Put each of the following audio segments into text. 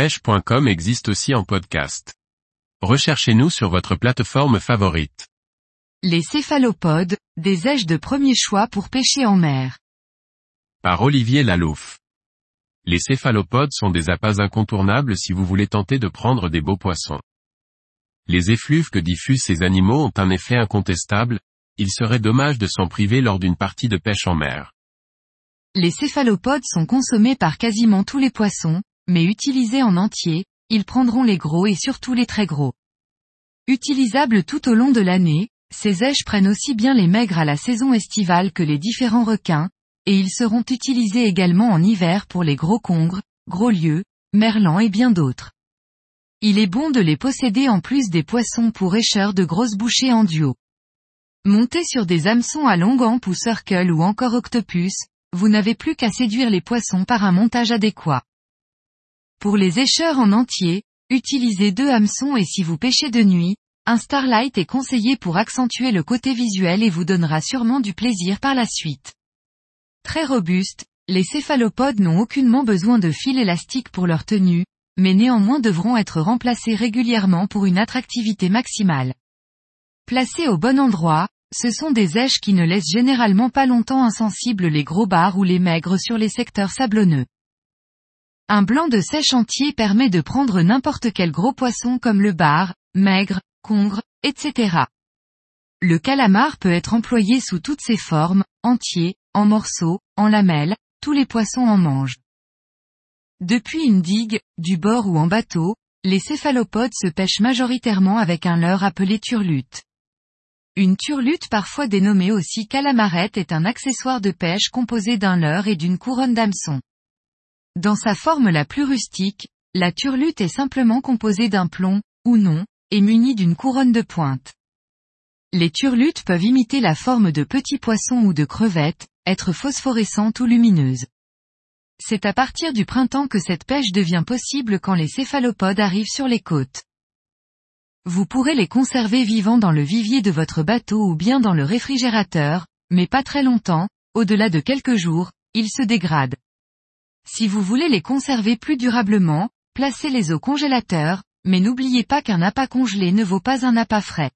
pêche.com existe aussi en podcast. Recherchez-nous sur votre plateforme favorite. Les céphalopodes, des aiges de premier choix pour pêcher en mer. Par Olivier Lalouf. Les céphalopodes sont des appâts incontournables si vous voulez tenter de prendre des beaux poissons. Les effluves que diffusent ces animaux ont un effet incontestable, il serait dommage de s'en priver lors d'une partie de pêche en mer. Les céphalopodes sont consommés par quasiment tous les poissons, mais utilisés en entier, ils prendront les gros et surtout les très gros. Utilisables tout au long de l'année, ces aiges prennent aussi bien les maigres à la saison estivale que les différents requins, et ils seront utilisés également en hiver pour les gros congres, gros lieux, merlans et bien d'autres. Il est bon de les posséder en plus des poissons pour écheur de grosses bouchées en duo. Montez sur des hameçons à longue ampe ou circle ou encore octopus, vous n'avez plus qu'à séduire les poissons par un montage adéquat. Pour les écheurs en entier, utilisez deux hameçons et si vous pêchez de nuit, un starlight est conseillé pour accentuer le côté visuel et vous donnera sûrement du plaisir par la suite. Très robustes, les céphalopodes n'ont aucunement besoin de fil élastique pour leur tenue, mais néanmoins devront être remplacés régulièrement pour une attractivité maximale. Placés au bon endroit, ce sont des aiges qui ne laissent généralement pas longtemps insensibles les gros bars ou les maigres sur les secteurs sablonneux. Un blanc de sèche entier permet de prendre n'importe quel gros poisson comme le bar, maigre, congre, etc. Le calamar peut être employé sous toutes ses formes, entier, en morceaux, en lamelles, tous les poissons en mangent. Depuis une digue, du bord ou en bateau, les céphalopodes se pêchent majoritairement avec un leurre appelé turlute. Une turlute parfois dénommée aussi calamarette est un accessoire de pêche composé d'un leurre et d'une couronne d'hameçon. Dans sa forme la plus rustique, la turlute est simplement composée d'un plomb, ou non, et munie d'une couronne de pointe. Les turlutes peuvent imiter la forme de petits poissons ou de crevettes, être phosphorescentes ou lumineuses. C'est à partir du printemps que cette pêche devient possible quand les céphalopodes arrivent sur les côtes. Vous pourrez les conserver vivants dans le vivier de votre bateau ou bien dans le réfrigérateur, mais pas très longtemps, au-delà de quelques jours, ils se dégradent. Si vous voulez les conserver plus durablement, placez-les au congélateur, mais n'oubliez pas qu'un appât congelé ne vaut pas un appât frais.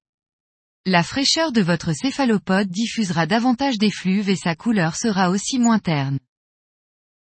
La fraîcheur de votre céphalopode diffusera davantage d'effluves et sa couleur sera aussi moins terne.